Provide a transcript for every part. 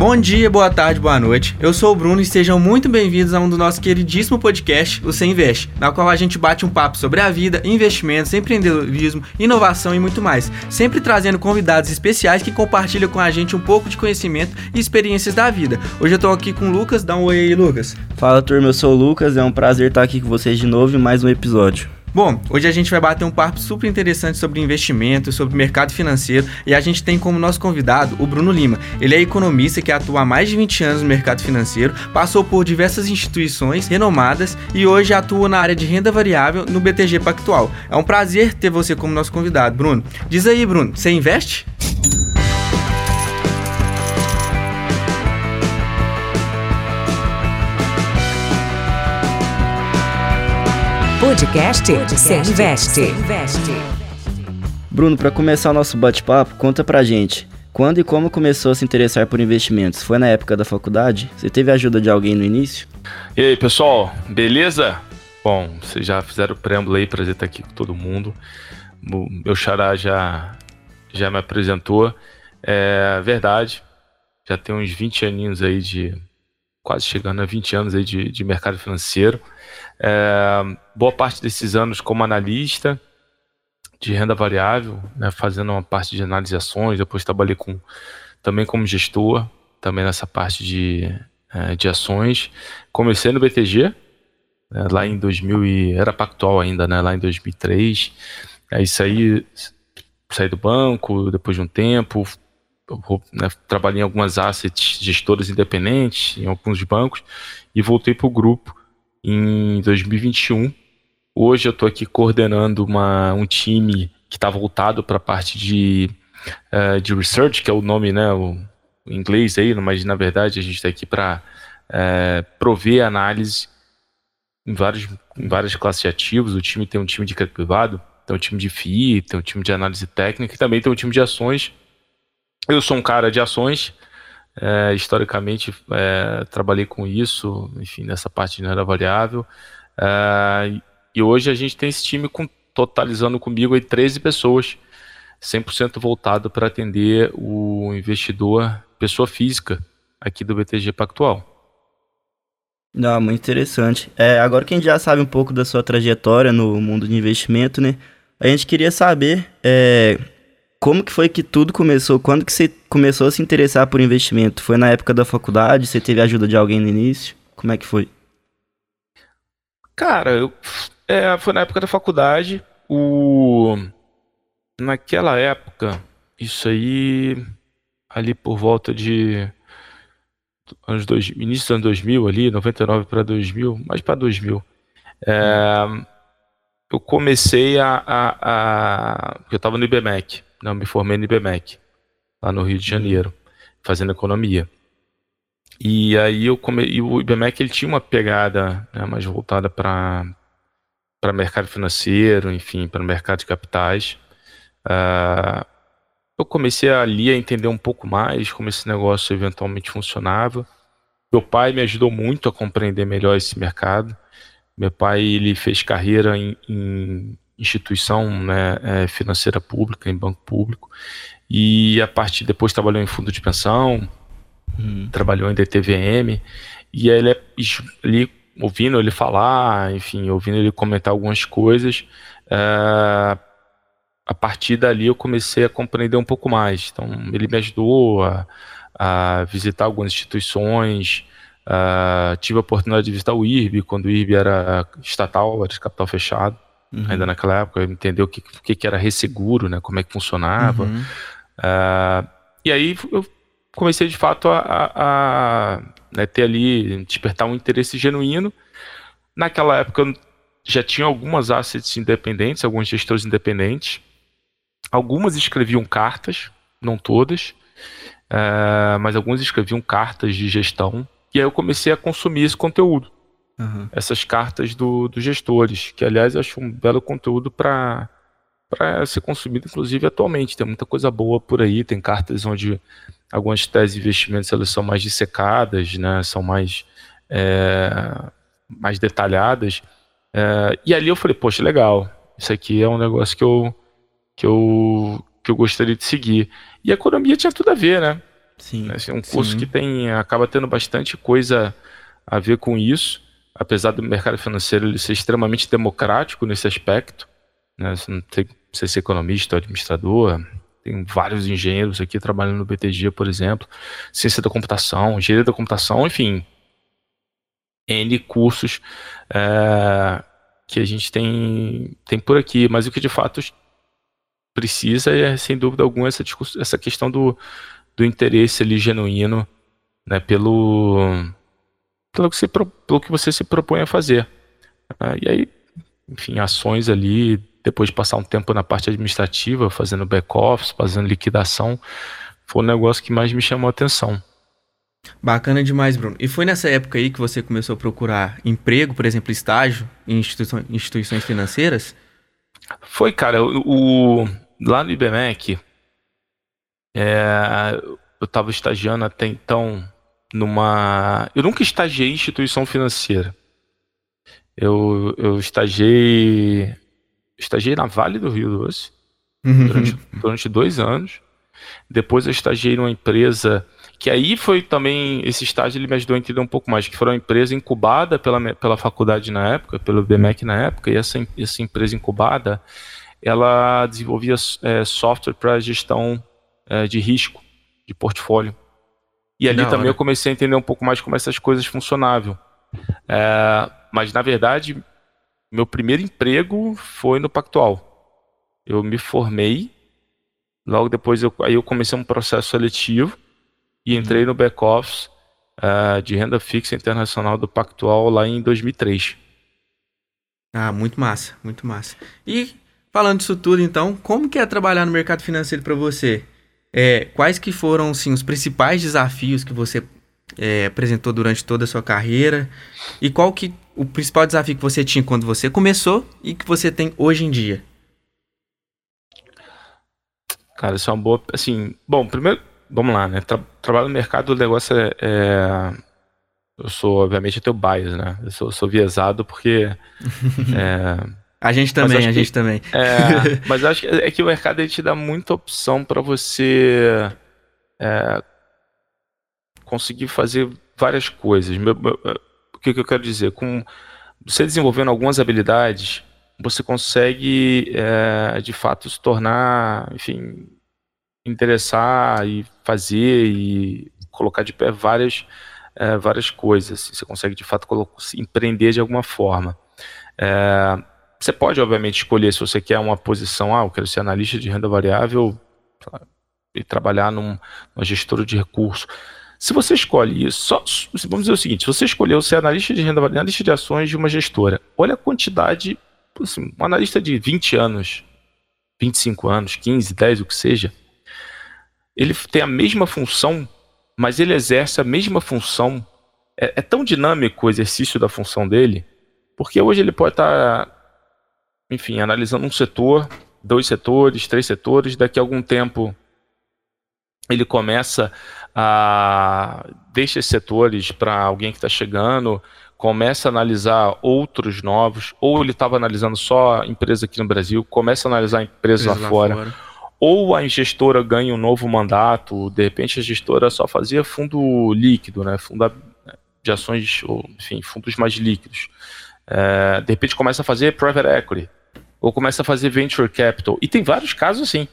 Bom dia, boa tarde, boa noite. Eu sou o Bruno e sejam muito bem-vindos a um do nosso queridíssimo podcast, o Você Investe, na qual a gente bate um papo sobre a vida, investimentos, empreendedorismo, inovação e muito mais, sempre trazendo convidados especiais que compartilham com a gente um pouco de conhecimento e experiências da vida. Hoje eu tô aqui com o Lucas, dá um oi aí, Lucas. Fala turma, eu sou o Lucas, é um prazer estar aqui com vocês de novo em mais um episódio. Bom, hoje a gente vai bater um papo super interessante sobre investimento, sobre mercado financeiro e a gente tem como nosso convidado o Bruno Lima. Ele é economista que atua há mais de 20 anos no mercado financeiro, passou por diversas instituições renomadas e hoje atua na área de renda variável no BTG Pactual. É um prazer ter você como nosso convidado, Bruno. Diz aí, Bruno, você investe? Podcast, Você Investe. Investe. Bruno, para começar o nosso bate-papo, conta pra gente. Quando e como começou a se interessar por investimentos? Foi na época da faculdade? Você teve ajuda de alguém no início? E aí, pessoal, beleza? Bom, vocês já fizeram o preâmbulo aí, prazer estar aqui com todo mundo. O meu xará já, já me apresentou. É verdade, já tem uns 20 aninhos aí de. quase chegando a 20 anos aí de, de mercado financeiro. É, boa parte desses anos como analista de renda variável, né, fazendo uma parte de análise de ações, depois trabalhei com, também como gestor, também nessa parte de, é, de ações. Comecei no BTG, né, lá em 2000 e era pactual ainda, né, lá em 2003. Aí saí, saí do banco depois de um tempo, né, trabalhei em algumas assets gestoras independentes, em alguns bancos, e voltei para o grupo em 2021. Hoje eu estou aqui coordenando uma, um time que está voltado para a parte de, uh, de research, que é o nome né, o, o inglês aí, mas na verdade a gente está aqui para uh, eh, prover análise em, vários, em várias classes de ativos. O time tem um time de crédito privado, tem um time de FII, tem um time de análise técnica e também tem um time de ações. Eu sou um cara de ações, é, historicamente, é, trabalhei com isso, enfim, nessa parte de renda variável. É, e hoje a gente tem esse time com, totalizando comigo aí 13 pessoas, 100% voltado para atender o investidor, pessoa física, aqui do BTG Pactual. Não, muito interessante. É, agora que a gente já sabe um pouco da sua trajetória no mundo de investimento, né? A gente queria saber é, como que foi que tudo começou? Quando que você começou a se interessar por investimento? Foi na época da faculdade? Você teve ajuda de alguém no início? Como é que foi? Cara, eu, é, foi na época da faculdade. O naquela época, isso aí ali por volta de anos dois, início dos anos 2000 ali, 99 para 2000, mais para 2000. É, eu comecei a, a, a eu estava no IBMEC não, me formei no IBMEC, lá no Rio de Janeiro, fazendo economia. E aí eu o IBMEC ele tinha uma pegada né, mais voltada para para mercado financeiro, enfim, para o mercado de capitais. Uh, eu comecei ali a entender um pouco mais como esse negócio eventualmente funcionava. Meu pai me ajudou muito a compreender melhor esse mercado. Meu pai ele fez carreira em instituição né, é, financeira pública, em banco público, e a partir depois trabalhou em fundo de pensão, hum. trabalhou em DTVM, e ele, ele, ouvindo ele falar, enfim, ouvindo ele comentar algumas coisas, é, a partir dali eu comecei a compreender um pouco mais. Então ele me ajudou a, a visitar algumas instituições, uh, tive a oportunidade de visitar o IRB, quando o IRB era estatal, era de capital fechado uhum. ainda naquela época, entender o que, o que era resseguro, né, como é que funcionava. Uhum. Uh, e aí eu comecei de fato a, a, a né, ter ali, despertar um interesse genuíno. Naquela época já tinha algumas assets independentes, alguns gestores independentes. Algumas escreviam cartas, não todas, uh, mas alguns escreviam cartas de gestão. E aí eu comecei a consumir esse conteúdo uhum. essas cartas dos do gestores, que aliás eu acho um belo conteúdo para para ser consumido, inclusive atualmente. Tem muita coisa boa por aí, tem cartas onde algumas teses de investimentos elas são mais dissecadas, né, são mais, é, mais detalhadas. É, e ali eu falei, poxa, legal, isso aqui é um negócio que eu, que eu, que eu gostaria de seguir. E a economia tinha tudo a ver, né? Sim. Né? Assim, é um curso Sim. que tem acaba tendo bastante coisa a ver com isso, apesar do mercado financeiro ele ser extremamente democrático nesse aspecto. Né? Você não tem precisa ser economista administrador. Tem vários engenheiros aqui trabalhando no BTG, por exemplo. Ciência da computação, engenharia da computação, enfim. N cursos é, que a gente tem, tem por aqui. Mas o que de fato precisa é, sem dúvida alguma, essa, essa questão do, do interesse ali genuíno né, pelo, pelo, que você, pelo que você se propõe a fazer. né? e aí, enfim, ações ali, depois de passar um tempo na parte administrativa, fazendo back-office, fazendo liquidação, foi o negócio que mais me chamou a atenção. Bacana demais, Bruno. E foi nessa época aí que você começou a procurar emprego, por exemplo, estágio em instituições, instituições financeiras? Foi, cara, o, o- lá no IBMEC, é, eu estava estagiando até então numa. Eu nunca estagiei em instituição financeira. Eu, eu estagiei. Estagiei na Vale do Rio Doce durante, durante dois anos. Depois eu estagiei numa empresa que aí foi também esse estágio ele me ajudou a entender um pouco mais que foi uma empresa incubada pela, pela faculdade na época, pelo BMEC na época e essa, essa empresa incubada ela desenvolvia é, software para gestão é, de risco de portfólio e ali da também hora. eu comecei a entender um pouco mais como essas coisas funcionavam É, mas na verdade meu primeiro emprego foi no Pactual eu me formei Logo depois eu, aí eu comecei um processo seletivo e entrei no back office eh, de renda fixa internacional do Pactual lá em 2003. Ah, muito massa, muito massa. E falando disso tudo, então, como que é trabalhar no mercado financeiro para você? É, quais que foram, sim, os principais desafios que você é, apresentou durante toda a sua carreira? E qual que o principal desafio que você tinha quando você começou e que você tem hoje em dia? Cara, isso é uma boa. Assim, bom, primeiro, vamos lá, né? Tra trabalho no mercado, o negócio é. é- eu sou, obviamente, eu tenho bias, né? Eu sou, sou viesado porque. é, A gente também, a que- gente também. É, mas eu acho que, é que o mercado te dá muita opção para você é, conseguir fazer várias coisas. Meu- meu- o que, que eu quero dizer? Com você desenvolvendo algumas habilidades, você consegue é, de fato se tornar, enfim, interessar e fazer e colocar de pé várias, é, várias coisas. Você consegue de fato se empreender de alguma forma. É, você pode, obviamente, escolher se você quer uma posição, ah, eu quero ser analista de renda variável e trabalhar num, numa gestora de recursos. Se você escolhe isso, só, vamos dizer o seguinte: se você escolheu ser analista de renda variável, analista de ações de uma gestora, olha a quantidade, assim, um analista de 20 anos, 25 anos, 15, 10, o que seja, ele tem a mesma função, mas ele exerce a mesma função. É, é tão dinâmico o exercício da função dele, porque hoje ele pode estar enfim, analisando um setor, dois setores, três setores, daqui a algum tempo ele começa a deixa esses setores para alguém que está chegando, começa a analisar outros novos, ou ele estava analisando só a empresa aqui no Brasil, começa a analisar empresas lá, Lá fora, ou a gestora ganha um novo mandato, de repente a gestora só fazia fundo líquido, né, fundo de ações, ou, enfim, fundos mais líquidos. É, de repente começa a fazer private equity, ou começa a fazer venture capital. E tem vários casos assim.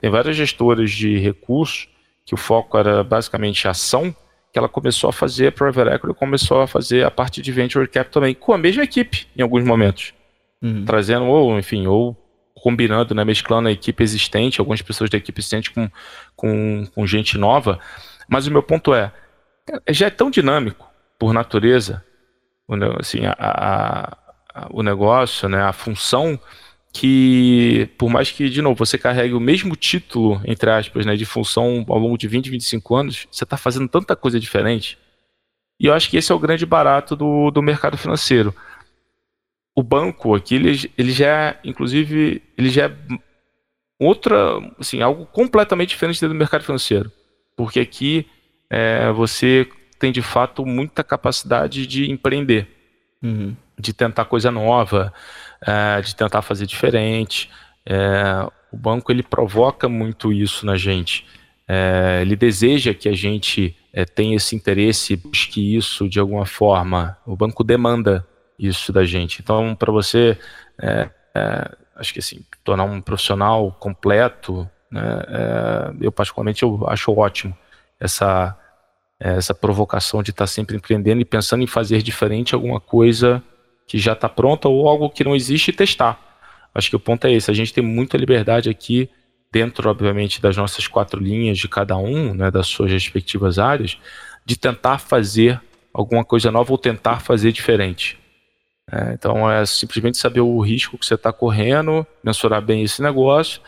Tem várias gestoras de recursos que o foco era basicamente ação, que ela começou a fazer private equity, começou a fazer a parte de venture capital também, com a mesma equipe em alguns momentos. Uhum. Trazendo, ou enfim, ou combinando, né, mesclando a equipe existente, algumas pessoas da equipe existente com, com, com gente nova. Mas o meu ponto é, já é tão dinâmico, por natureza, assim, a- a- o negócio, né, a função, que por mais que, de novo, você carregue o mesmo título, entre aspas, né, de função ao longo de 20, 25 anos, você está fazendo tanta coisa diferente. E eu acho que esse é o grande barato do, do mercado financeiro. O banco aqui, ele, ele já é, inclusive, ele já é outra, assim, algo completamente diferente do mercado financeiro. Porque aqui é, você tem de fato muita capacidade de empreender, Uhum. De tentar coisa nova, é, de tentar fazer diferente. É, o banco ele provoca muito isso na gente. é, ele deseja que a gente tenha esse interesse, busque isso de alguma forma. O banco demanda isso da gente. Então, para você, acho que assim, tornar um profissional completo, né, eu particularmente eu acho ótimo essa essa provocação de estar tá sempre empreendendo e pensando em fazer diferente alguma coisa que já está pronta ou algo que não existe e testar. Acho que o ponto é esse. A gente tem muita liberdade aqui dentro, obviamente, das nossas quatro linhas de cada um, né, das suas respectivas áreas, de tentar fazer alguma coisa nova ou tentar fazer diferente. É, então é simplesmente saber o risco que você está correndo, mensurar bem esse negócio,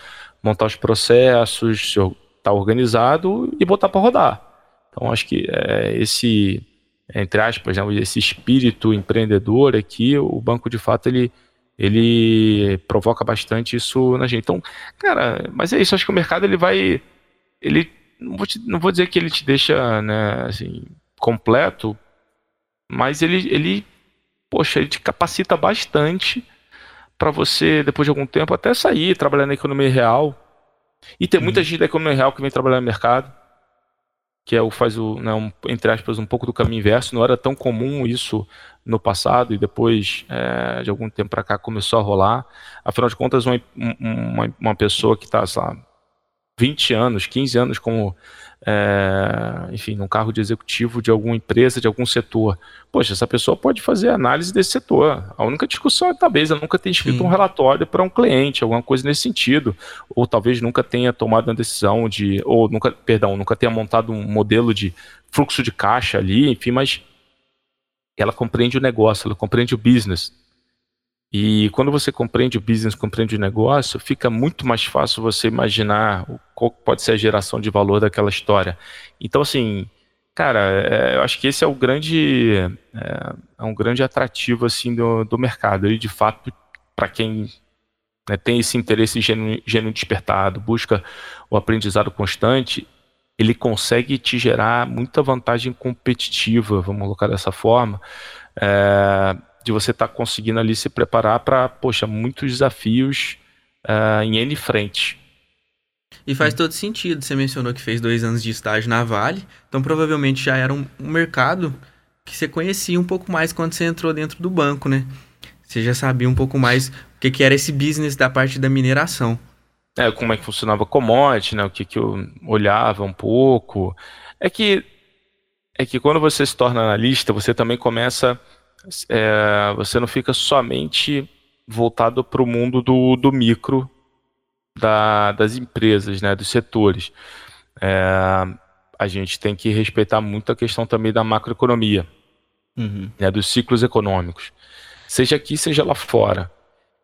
montar os processos, estar tá organizado e botar para rodar. Então acho que é, esse, entre aspas, né, esse espírito empreendedor aqui, o banco de fato ele ele provoca bastante isso na gente. Então, cara, mas é isso, acho que o mercado ele vai ele não vou, te, não vou dizer que ele te deixa, né, assim, completo, mas ele ele poxa, ele te capacita bastante para você depois de algum tempo até sair, trabalhar na economia real. E tem muita uhum. gente da economia real que vem trabalhar no mercado que é o faz o, né, um, entre aspas, um pouco do caminho inverso. Não era tão comum isso no passado e depois é, de algum tempo para cá começou a rolar. Afinal de contas, uma, uma, uma pessoa que está, sei lá, 20 anos, 15 anos como é, enfim, num cargo de executivo de alguma empresa, de algum setor. Poxa, essa pessoa pode fazer análise desse setor. A única discussão é talvez ela nunca tenha escrito Sim. um relatório para um cliente, alguma coisa nesse sentido. Ou talvez nunca tenha tomado uma decisão de. Ou nunca, perdão, nunca tenha montado um modelo de fluxo de caixa ali, enfim, mas ela compreende o negócio, ela compreende o business. E quando você compreende o business, compreende o negócio, fica muito mais fácil você imaginar qual pode ser a geração de valor daquela história. Então, assim, cara, é, eu acho que esse é o grande, é, é um grande atrativo assim do, do mercado. E de fato, para quem né, tem esse interesse genuíno despertado, busca o aprendizado constante, ele consegue te gerar muita vantagem competitiva, vamos colocar dessa forma. É, de você estar tá conseguindo ali se preparar para, poxa, muitos desafios uh, em N frente. E faz todo sentido. Você mencionou que fez dois anos de estágio na Vale, então provavelmente já era um, um mercado que você conhecia um pouco mais quando você entrou dentro do banco, né? Você já sabia um pouco mais o que, que era esse business da parte da mineração. É, como é que funcionava commodity, né? O que, que eu olhava um pouco. É que é que quando você se torna analista, você também começa é, você não fica somente voltado para o mundo do, do micro da, das empresas, né, dos setores. É, a gente tem que respeitar muito a questão também da macroeconomia, uhum. né, dos ciclos econômicos, seja aqui, seja lá fora.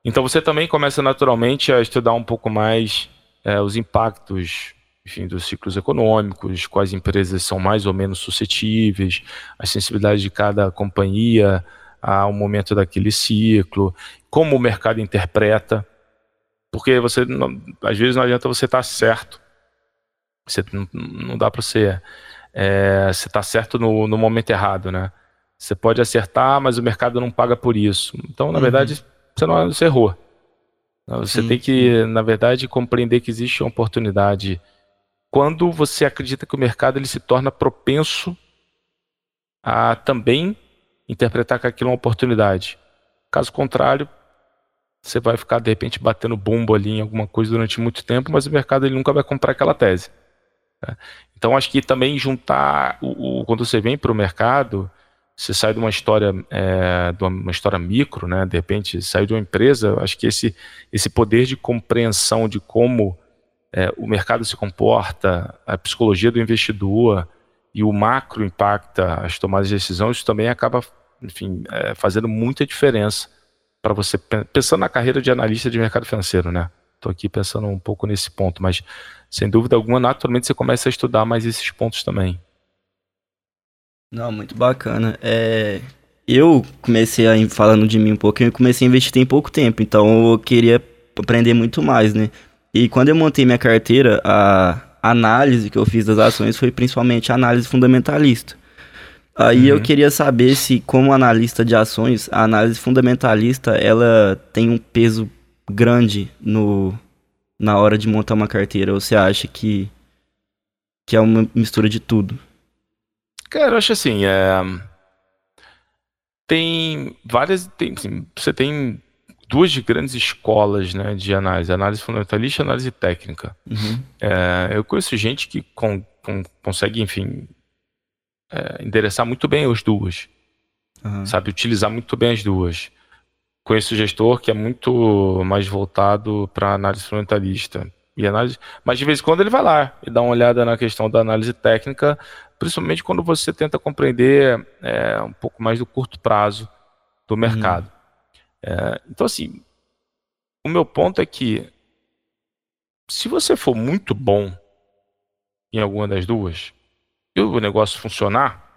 Então você também começa naturalmente a estudar um pouco mais é, os impactos enfim, dos ciclos econômicos, quais empresas são mais ou menos suscetíveis, as sensibilidades de cada companhia ao momento daquele ciclo, como o mercado interpreta, porque você não, às vezes não adianta você estar tá certo, você não, não dá para você é, você estar tá certo no, no momento errado, né? Você pode acertar, mas o mercado não paga por isso. Então, na uhum. verdade, você não você errou. Você Sim. tem que, na verdade, compreender que existe uma oportunidade quando você acredita que o mercado ele se torna propenso a também interpretar que aquilo é uma oportunidade. Caso contrário, você vai ficar de repente batendo bombo ali em alguma coisa durante muito tempo, mas o mercado ele nunca vai comprar aquela tese. Né? Então acho que também juntar o, o quando você vem para o mercado, você sai de uma história é, de uma, história micro, né? De repente sai de uma empresa, acho que esse esse poder de compreensão de como é, o mercado se comporta, a psicologia do investidor e o macro impacta as tomadas de decisão, isso também acaba, enfim, é, fazendo muita diferença para você, pensando na carreira de analista de mercado financeiro, né? Estou aqui pensando um pouco nesse ponto, mas sem dúvida alguma, naturalmente você começa a estudar mais esses pontos também. Não, muito bacana. É, eu comecei a, falando de mim um pouco, eu comecei a investir tem pouco tempo, então eu queria aprender muito mais, né? E quando eu montei minha carteira, a análise que eu fiz das ações foi principalmente análise fundamentalista. Aí uhum. eu queria saber se, como analista de ações, a análise fundamentalista ela tem um peso grande no, na hora de montar uma carteira. Ou você acha que que é uma mistura de tudo? Cara, eu acho assim, é... tem várias, tem, assim, você tem duas grandes escolas né, de análise, análise fundamentalista e análise técnica. Uhum. É, eu conheço gente que com, com, consegue, enfim, é, endereçar muito bem as duas, Uhum. sabe, utilizar muito bem as duas. Conheço gestor que é muito mais voltado para análise fundamentalista. E análise, mas de vez em quando ele vai lá e dá uma olhada na questão da análise técnica, principalmente quando você tenta compreender é, um pouco mais do curto prazo do mercado. É, então, assim, o meu ponto é que se você for muito bom em alguma das duas e o negócio funcionar,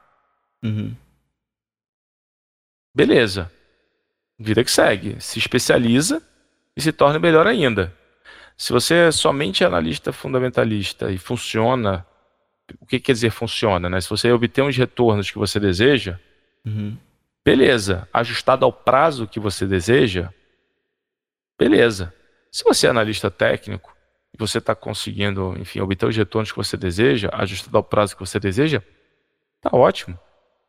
Uhum. beleza. Vida que segue. Se especializa e se torna melhor ainda. Se você é somente analista fundamentalista e funciona, o que quer dizer funciona, né? Se você obter os retornos que você deseja, Uhum. Beleza. Ajustado ao prazo que você deseja, beleza. Se você é analista técnico e você está conseguindo, enfim, obter os retornos que você deseja, ajustado ao prazo que você deseja, tá ótimo.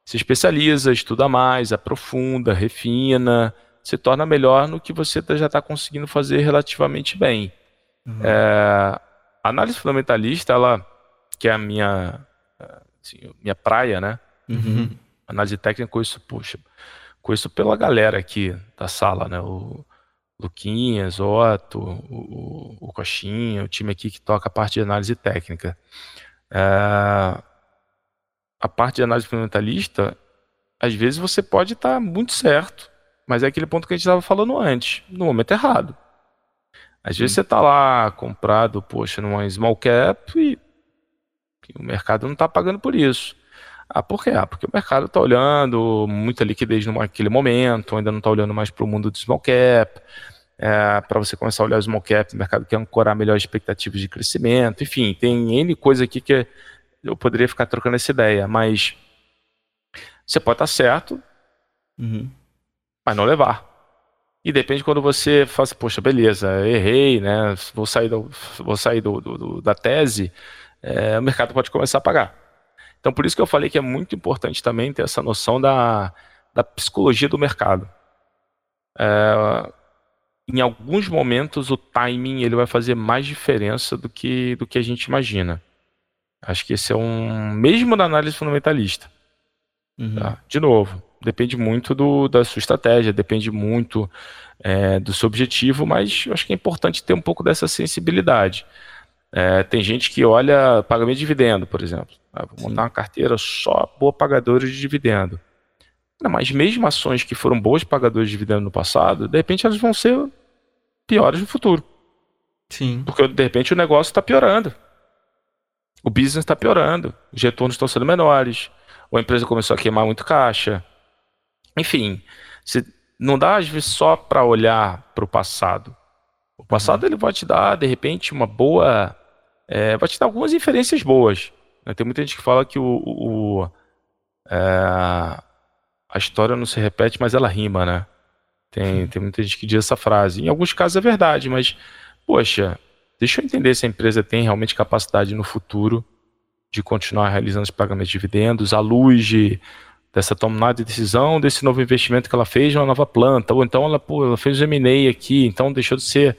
Se especializa, estuda mais, aprofunda, refina, se torna melhor no que você tá- já está conseguindo fazer relativamente bem. Uhum. É, a análise fundamentalista, ela, que é a minha, eh, assim, minha praia, né? Uhum. Análise técnica, conheço, puxa, conheço pela galera aqui da sala, né? O Luquinhas, Otto, o, o, o Coxinha, o time aqui que toca a parte de análise técnica. É, a parte de análise fundamentalista, às vezes você pode estar muito certo, mas é aquele ponto que a gente estava falando antes, no momento errado. Às vezes você está lá comprado, poxa, numa small cap e, e o mercado não está pagando por isso. Ah, por quê? Ah, porque o mercado está olhando muita liquidez naquele momento, ainda não está olhando mais para o mundo do small cap. É, para você começar a olhar o small cap, o mercado quer ancorar melhor expectativas de crescimento. Enfim, tem N coisa aqui que eu poderia ficar trocando essa ideia, mas você pode estar certo, Uhum. mas não levar. E depende quando você fala assim, poxa, beleza, errei, né? Vou sair, do, vou sair do, do- do- da tese, é, o mercado pode começar a pagar. Então, por isso que eu falei que é muito importante também ter essa noção da, da psicologia do mercado. É, em alguns momentos, o timing ele vai fazer mais diferença do que, do que a gente imagina. Acho que esse é um. Mesmo na análise fundamentalista. Uhum. Tá? De novo, depende muito do, da sua estratégia, depende muito é, do seu objetivo, mas eu acho que é importante ter um pouco dessa sensibilidade. É, tem gente que olha pagamento de dividendo, por exemplo. Ah, vou montar uma carteira só boa pagadores de dividendo. Não, mas mesmo ações que foram boas pagadores de dividendo no passado, de repente elas vão ser piores no futuro. Sim. Porque de repente o negócio está piorando. O business está piorando. Os retornos estão sendo menores. Ou a empresa começou a queimar muito caixa. Enfim, se- não dá às vezes só para olhar para o passado. O passado ele vai te dar, de repente, uma boa. É, vai te dar algumas inferências boas. né? Tem muita gente que fala que o, o- o, é, a história não se repete, mas ela rima, né? Tem, tem muita gente que diz essa frase. Em alguns casos é verdade, mas, poxa, deixa eu entender se a empresa tem realmente capacidade no futuro de continuar realizando os pagamentos de dividendos à luz de, dessa tomada de decisão, desse novo investimento que ela fez numa nova planta, ou então ela, pô, ela fez o M&A aqui, então deixou de ser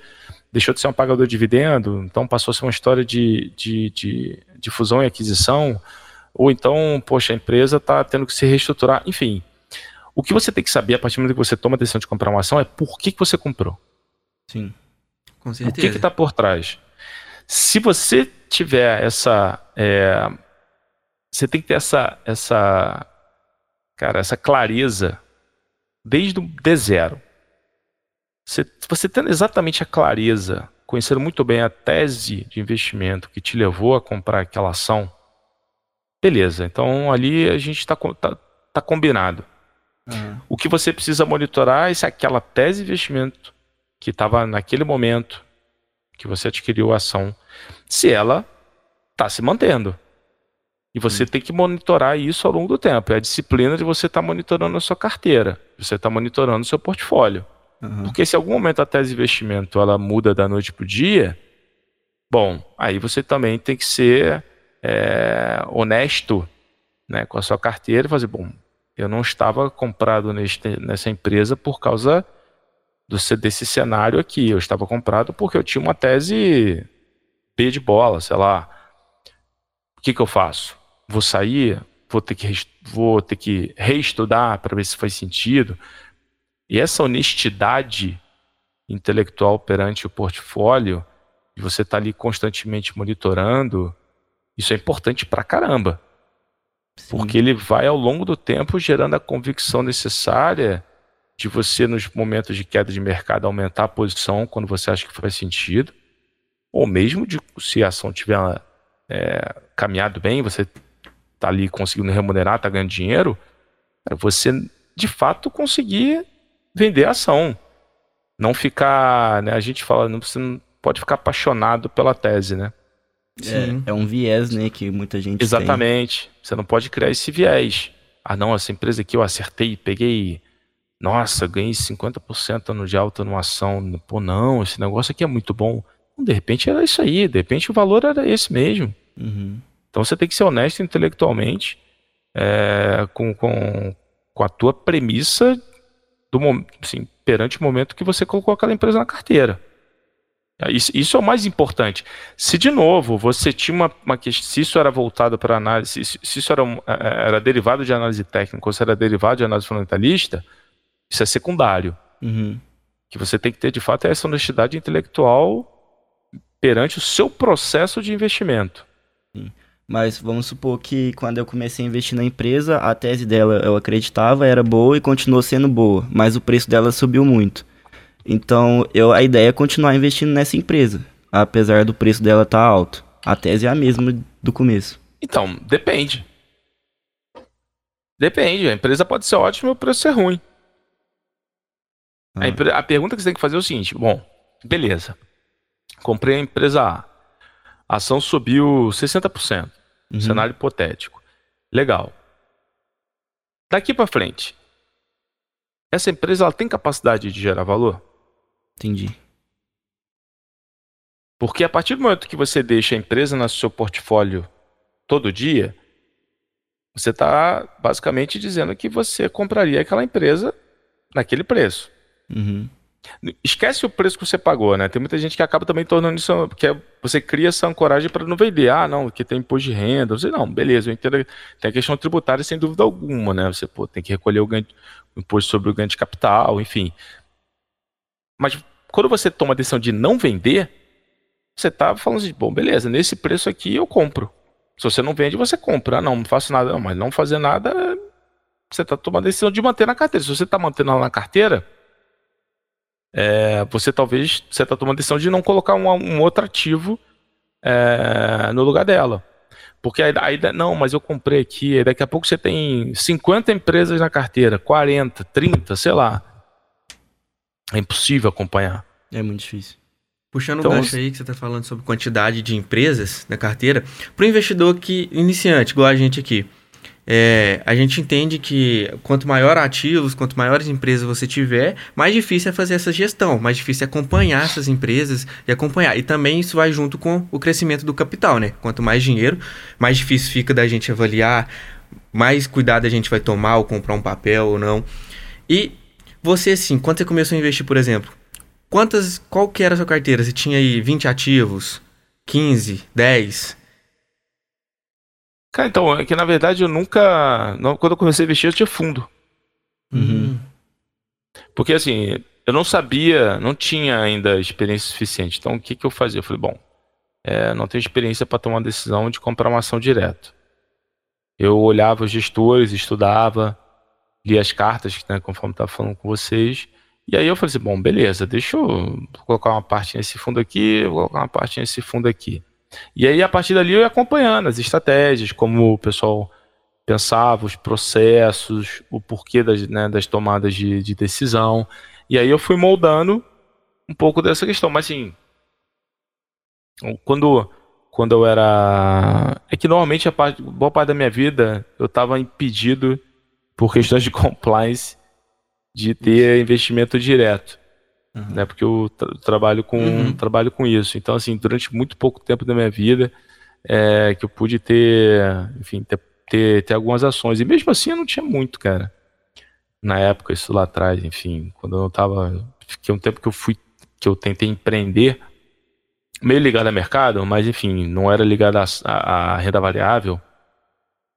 deixou de ser um pagador de dividendo, então passou a ser uma história de, de, de, de fusão e aquisição, ou então, poxa, a empresa está tendo que se reestruturar, enfim. O que você tem que saber a partir do momento que você toma a decisão de comprar uma ação é por que, que você comprou. Sim. Com O certeza. que está por trás? Se você tiver essa. é, você tem que ter essa, essa. Cara, essa clareza desde o D zero. Você, você tendo exatamente a clareza, conhecendo muito bem a tese de investimento que te levou a comprar aquela ação, beleza. Então ali a gente está tá, tá combinado. Ah, O que você precisa monitorar é se aquela tese de investimento que estava naquele momento que você adquiriu a ação, se ela está se mantendo. E você tem que monitorar isso ao longo do tempo. É a disciplina de você estar monitorando a sua carteira, você está monitorando o seu portfólio. Aham. Porque se em algum momento a tese de investimento ela muda da noite para o dia, bom, aí você também tem que ser é, honesto né, com a sua carteira e fazer, bom, eu não estava comprado neste, nessa empresa por causa do, desse cenário aqui. Eu estava comprado porque eu tinha uma tese B de bola, sei lá. O que, que eu faço? Vou sair, vou ter que, vou ter que reestudar para ver se faz sentido. E essa honestidade intelectual perante o portfólio, e você está ali constantemente monitorando, isso é importante pra caramba. Sim. Porque ele vai ao longo do tempo gerando a convicção necessária de você, nos momentos de queda de mercado, aumentar a posição quando você acha que faz sentido, ou mesmo de, se a ação tiver é, caminhado bem, você está ali conseguindo remunerar, está ganhando dinheiro, você de fato conseguir vender a ação. Não ficar, né, a gente fala, não, você não pode ficar apaixonado pela tese, né? É, é, um viés, né, que muita gente Exatamente. Tem. Você não pode criar esse viés. Ah, não, essa empresa aqui eu acertei, peguei, nossa, ganhei 50% ano de alta numa ação. Pô, não, esse negócio aqui é muito bom. De repente era isso aí, de repente o valor era esse mesmo. Uhum. Então você tem que ser honesto intelectualmente é, com, com, com a tua premissa do assim, perante o momento que você colocou aquela empresa na carteira. É, isso, isso, é o mais importante. Se, de novo, você tinha uma, uma se isso era voltado para análise, se, se isso era, um, é, é, era derivado de análise técnica ou se era derivado de análise fundamentalista, isso é secundário. Uhum. Que você tem que ter, de fato, é essa honestidade intelectual perante o seu processo de investimento. Sim. Mas vamos supor que quando eu comecei a investir na empresa, a tese dela eu acreditava era boa e continuou sendo boa, mas o preço dela subiu muito. Então, eu, a ideia é continuar investindo nessa empresa, apesar do preço dela estar tá alto. A tese é a mesma do começo. Então, depende. Depende. A empresa pode ser ótima e o preço ser ruim. Ah. A, a, pergunta que você tem que fazer é o seguinte: bom, beleza. Comprei a empresa A. A ação subiu 60%. Uhum. Cenário hipotético. Legal. Daqui para frente, essa empresa ela tem capacidade de gerar valor? Entendi. Porque a partir do momento que você deixa a empresa no seu portfólio todo dia, você está basicamente dizendo que você compraria aquela empresa naquele preço. Uhum. Esquece o preço que você pagou, né? Tem muita gente que acaba também tornando isso, porque você cria essa ancoragem para não vender. Ah, não, que tem imposto de renda. Você não, beleza, eu entendo. Tem a questão tributária sem dúvida alguma, né? Você pô, tem que recolher o, ganho, o imposto sobre o ganho de capital, enfim. Mas quando você toma a decisão de não vender, você está falando assim, bom, beleza, nesse preço aqui eu compro. Se você não vende, você compra. Ah, não, não faço nada, não, mas não fazer nada, você está tomando a decisão de manter na carteira. Se você está mantendo ela na carteira, é, você talvez você está tomando a decisão de não colocar um, um outro ativo é, no lugar dela. Porque aí, aí, não, mas eu comprei aqui, daqui a pouco você tem 50 empresas na carteira, 40, 30, sei lá. É impossível acompanhar. É muito difícil. Puxando então, o gancho aí que você está falando sobre quantidade de empresas na carteira, para o investidor que iniciante, igual a gente aqui, é, a gente entende que quanto maior ativos, quanto maiores empresas você tiver, mais difícil é fazer essa gestão, mais difícil é acompanhar essas empresas e acompanhar. E também isso vai junto com o crescimento do capital, né? Quanto mais dinheiro, mais difícil fica da gente avaliar, mais cuidado a gente vai tomar ou comprar um papel ou não. E você, assim, quando você começou a investir, por exemplo, quantas, qual que era a sua carteira? Você tinha aí 20 ativos, 15, 10? Cara, então, é que na verdade eu nunca. Não, quando eu comecei a investir, eu tinha fundo. Uhum. Porque assim, eu não sabia, não tinha ainda experiência suficiente. Então o que, que eu fazia? Eu falei, bom, é, não tenho experiência para tomar uma decisão de comprar uma ação direto. Eu olhava os gestores, estudava, li as cartas, né, conforme estava falando com vocês. E aí eu falei assim, bom, beleza, deixa eu colocar uma parte nesse fundo aqui, vou colocar uma parte nesse fundo aqui. E aí a partir dali eu ia acompanhando as estratégias, como o pessoal pensava, os processos, o porquê das, né, das tomadas de, de decisão. E aí eu fui moldando um pouco dessa questão. Mas assim, quando, quando eu era. É que normalmente a parte, boa parte da minha vida eu estava impedido por questões de compliance, de ter investimento direto. Uhum. Né, porque eu tra trabalho, com, uhum. trabalho com isso. Então, assim, durante muito pouco tempo da minha vida, é, que eu pude ter, enfim, ter, ter, ter algumas ações. E mesmo assim eu não tinha muito, cara. Na época, isso lá atrás, enfim, quando eu tava. Fiquei um tempo que eu fui. que eu tentei empreender, meio ligado a mercado, mas enfim, não era ligado à renda variável.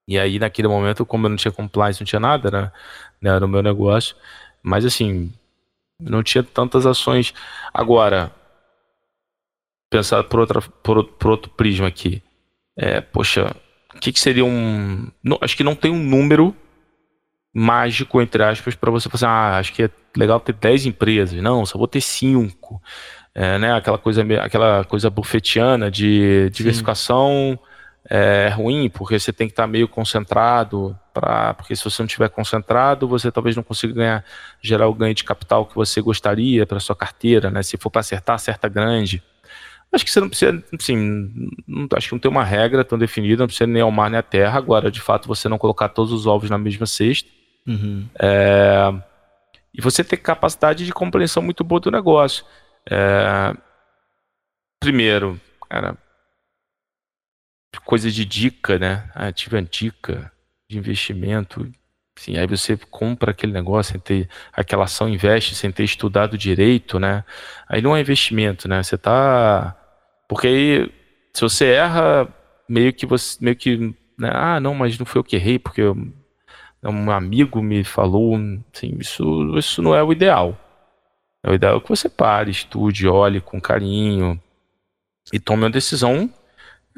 E aí, naquele momento, como eu não tinha compliance, não tinha nada, né? né era o meu negócio. Mas assim, não tinha tantas ações. Agora, pensar por, outra, por, por outro prisma aqui. É, poxa, o que, que, seria um. Não, acho que não tem um número mágico, entre aspas, para você fazer, ah, acho que é legal ter 10 empresas. Não, só vou ter 5. É, né, aquela coisa aquela coisa buffetiana de diversificação é ruim, porque você tem que estar meio concentrado, pra, porque se você não estiver concentrado, você talvez não consiga ganhar, gerar o ganho de capital que você gostaria para sua carteira, né? Se for para acertar, acerta grande. Acho que você não precisa, assim, não, acho que não tem uma regra tão definida, não precisa nem ao mar nem à terra. Agora, de fato, você não colocar todos os ovos na mesma cesta. Uhum. É, e você ter capacidade de compreensão muito boa do negócio. É, primeiro, cara, coisa de dica, né? Ah, tive uma dica de investimento. Assim, aí você compra aquele negócio sem ter aquela ação, investe sem ter estudado direito, né? Aí não é investimento, né? Você tá. Porque aí, se você erra, meio que você. Meio que. Né? Ah, não, mas não foi eu que errei, porque um amigo me falou. Assim, isso, isso não é o ideal. É o ideal que você pare, estude, olhe com carinho e tome uma decisão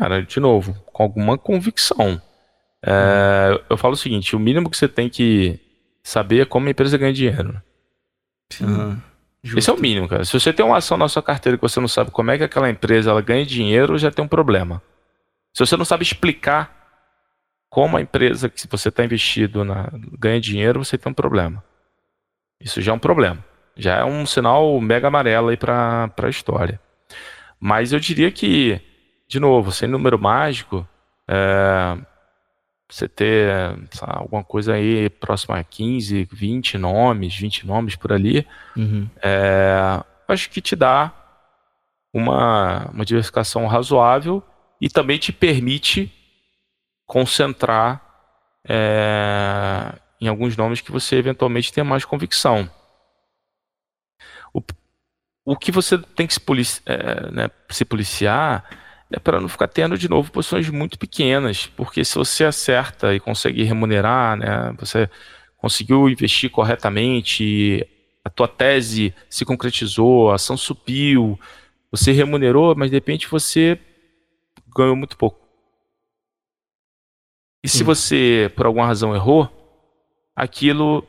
Cara, de novo, com alguma convicção. É, eu falo o seguinte: o mínimo que você tem que saber é como a empresa ganha dinheiro. Uhum. Esse é o mínimo, cara. Se você tem uma ação na sua carteira que você não sabe como é que aquela empresa ela ganha dinheiro, já tem um problema. Se você não sabe explicar como a empresa que você está investido na, ganha dinheiro, você tem um problema. Isso já é um problema. Já é um sinal mega amarelo aí para a história. Mas eu diria que de novo, sem número mágico, é, você ter sabe, alguma coisa aí próxima a 15, 20 nomes, 20 nomes por ali, uhum. é, acho que te dá uma, uma diversificação razoável e também te permite concentrar é, em alguns nomes que você eventualmente tenha mais convicção. O, o que você tem que se, polici é, né, se policiar é para não ficar tendo de novo posições muito pequenas, porque se você acerta e consegue remunerar, né, você conseguiu investir corretamente, a tua tese se concretizou, a ação subiu, você remunerou, mas de repente você ganhou muito pouco. E se você, por alguma razão, errou, aquilo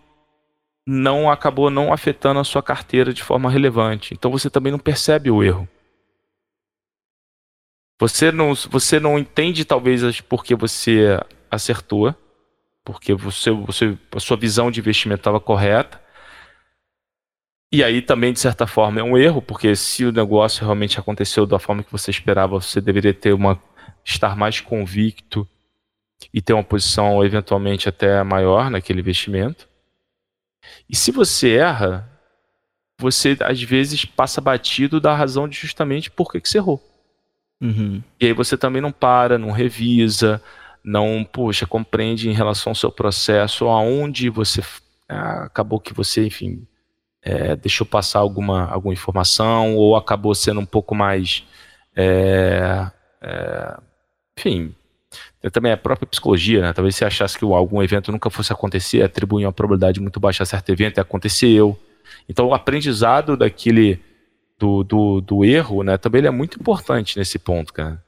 não acabou não afetando a sua carteira de forma relevante. Então você também não percebe o erro. Você não, você não entende talvez porque você acertou, porque você, você, a sua visão de investimento estava correta. E aí também, de certa forma, é um erro, porque se o negócio realmente aconteceu da forma que você esperava, você deveria ter uma estar mais convicto e ter uma posição eventualmente até maior naquele investimento. E se você erra, você às vezes passa batido da razão de justamente por que, que você errou. Uhum. E aí você também não para, não revisa, não, puxa, compreende em relação ao seu processo, aonde você ah, acabou que você, enfim, é, deixou passar alguma, alguma informação, ou acabou sendo um pouco mais. É, é, enfim, também a própria psicologia, né? Talvez você achasse que algum evento nunca fosse acontecer, atribui uma probabilidade muito baixa a certo evento e aconteceu. Então o aprendizado daquele do, do, do erro, né, também ele é muito importante nesse ponto, cara.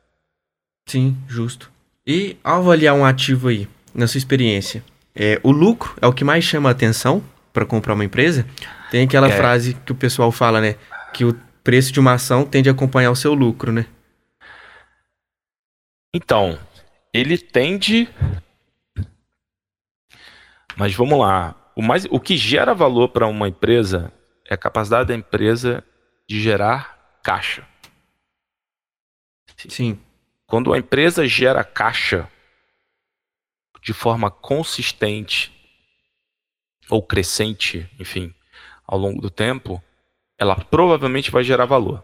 Sim, justo. E ao avaliar um ativo aí, na sua experiência, é, o lucro é o que mais chama a atenção para comprar uma empresa? Tem aquela é. frase que o pessoal fala, né? Que o preço de uma ação tende a acompanhar o seu lucro, né? Então, ele tende. Mas vamos lá. O, mais, o que gera valor para uma empresa é a capacidade da empresa de gerar caixa. Sim. Quando a empresa gera caixa de forma consistente ou crescente, enfim, ao longo do tempo, ela provavelmente vai gerar valor.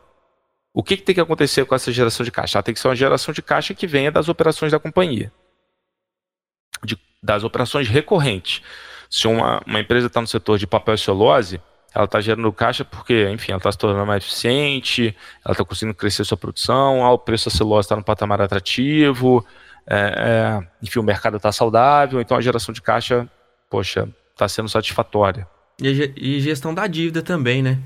O que, que tem que acontecer com essa geração de caixa? Ela tem que ser uma geração de caixa que venha das operações da companhia, de, das operações recorrentes. Se uma, uma empresa está no setor de papel e celulose, ela está gerando caixa porque, enfim, ela está se tornando mais eficiente, ela está conseguindo crescer sua produção, ah, o preço da celulose está no patamar atrativo, é, é, enfim, o mercado está saudável, então a geração de caixa, poxa, está sendo satisfatória. E, e gestão da dívida também, né?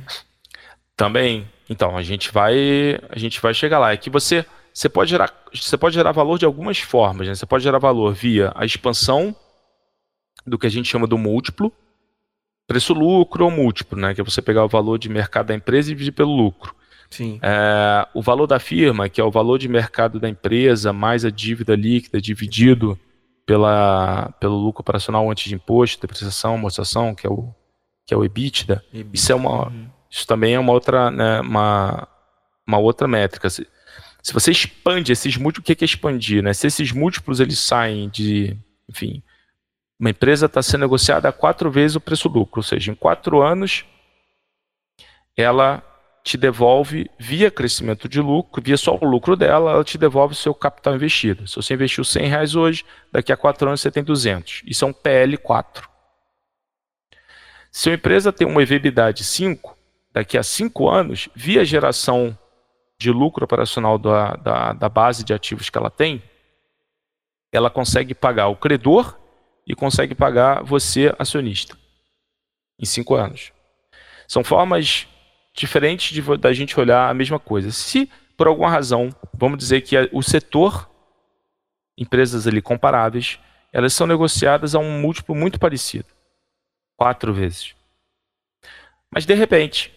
Também. Então, a gente vai, a gente vai chegar lá. É que você, você pode gerar, você pode gerar valor de algumas formas, né? Você pode gerar valor via a expansão do que a gente chama do múltiplo, preço-lucro ou múltiplo, né? Que é você pegar o valor de mercado da empresa e dividir pelo lucro. Sim. É, o valor da firma, que é o valor de mercado da empresa, mais a dívida líquida dividido pela, pelo lucro operacional antes de imposto, depreciação, amortização, que é o, que é o EBITDA. EBITDA. Isso, é uma, uhum. isso também é uma outra, né, uma, uma outra métrica. Se, se você expande esses múltiplos, o que é expandir? Né? Se esses múltiplos eles saem de, enfim, uma empresa está sendo negociada a quatro vezes o preço-lucro, ou seja, em quatro anos ela te devolve via crescimento de lucro, via só o lucro dela, ela te devolve o seu capital investido. Se você investiu 100 reais hoje, daqui a quatro anos você tem 200. Isso é um PL4. Se uma empresa tem uma EBITDA de 5, daqui a 5 anos, via geração de lucro operacional da, da, da base de ativos que ela tem, ela consegue pagar o credor e consegue pagar você, acionista, em cinco anos. São formas diferentes de, da gente olhar a mesma coisa. Se, por alguma razão, vamos dizer que o setor, empresas ali comparáveis, elas são negociadas a um múltiplo muito parecido. Quatro vezes. Mas, de repente,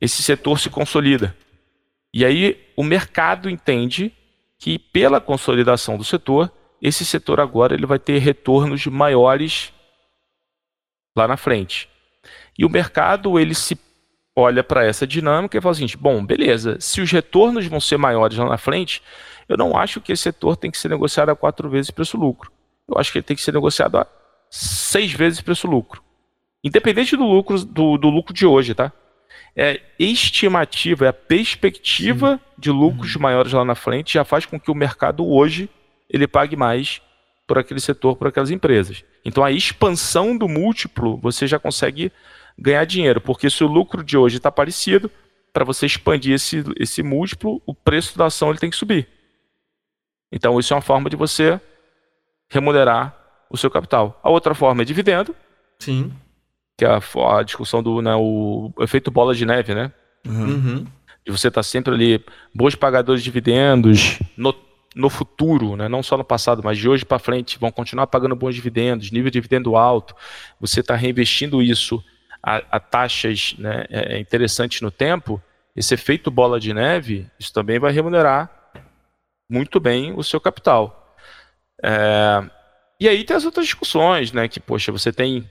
esse setor se consolida. E aí o mercado entende que, pela consolidação do setor, esse setor agora ele vai ter retornos maiores lá na frente. E o mercado ele se olha para essa dinâmica e fala assim: bom, beleza, se os retornos vão ser maiores lá na frente, eu não acho que esse setor tem que ser negociado a quatro vezes preço-lucro. Eu acho que ele tem que ser negociado a seis vezes preço-lucro. Independente do lucro, do, do, lucro de hoje, tá? É estimativa, é a perspectiva Sim. de lucros uhum. maiores lá na frente já faz com que o mercado hoje ele pague mais por aquele setor, por aquelas empresas. Então a expansão do múltiplo, você já consegue ganhar dinheiro, porque se o lucro de hoje está parecido, para você expandir esse, esse múltiplo, o preço da ação ele tem que subir. Então isso é uma forma de você remunerar o seu capital. A outra forma é dividendo. Sim. Que é a, a discussão do né, o efeito bola de neve, né? Uhum. De você estar tá sempre ali, bons pagadores de dividendos, no, no futuro, né, não só no passado, mas de hoje para frente, vão continuar pagando bons dividendos, nível de dividendo alto, você está reinvestindo isso a, a taxas né, é, é interessantes no tempo, esse efeito bola de neve, isso também vai remunerar muito bem o seu capital. É, e aí tem as outras discussões, né, que, poxa, você tem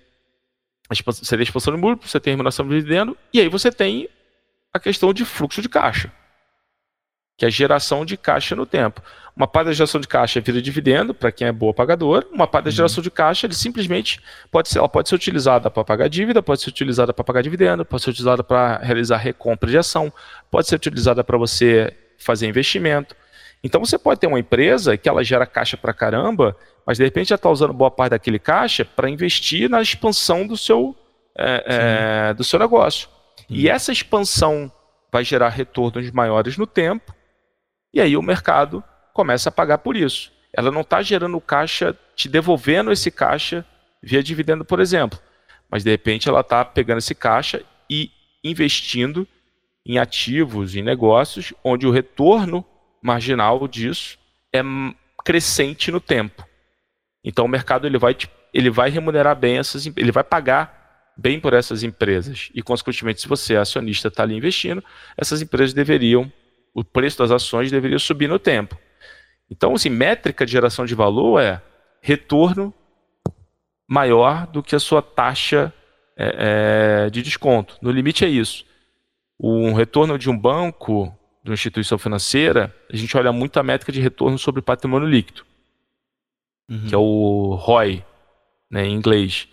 você tem expansão de múltiplo, você tem remuneração de dividendo, e aí você tem a questão de fluxo de caixa que é a geração de caixa no tempo. Uma parte da geração de caixa vira dividendo para quem é boa pagador, uma parte da uhum. geração de caixa ele simplesmente pode ser, ela pode ser utilizada para pagar dívida, pode ser utilizada para pagar dividendo, pode ser utilizada para realizar recompra de ação, pode ser utilizada para você fazer investimento. Então você pode ter uma empresa que ela gera caixa para caramba, mas de repente já está usando boa parte daquele caixa para investir na expansão do seu, é, é, do seu negócio. Uhum. E essa expansão vai gerar retornos maiores no tempo e aí o mercado começa a pagar por isso. Ela não está gerando caixa, te devolvendo esse caixa via dividendo, por exemplo. Mas de repente ela está pegando esse caixa e investindo em ativos, em negócios, onde o retorno marginal disso é crescente no tempo. Então o mercado ele vai, ele vai remunerar bem essas, ele vai pagar bem por essas empresas. E, consequentemente, se você é acionista está ali investindo, essas empresas deveriam o preço das ações deveria subir no tempo. Então, assim, métrica de geração de valor é retorno maior do que a sua taxa é, é, de desconto. No limite é isso. Um retorno de um banco, de uma instituição financeira, a gente olha muito a métrica de retorno sobre patrimônio líquido, uhum. que é o ROI, né, em inglês.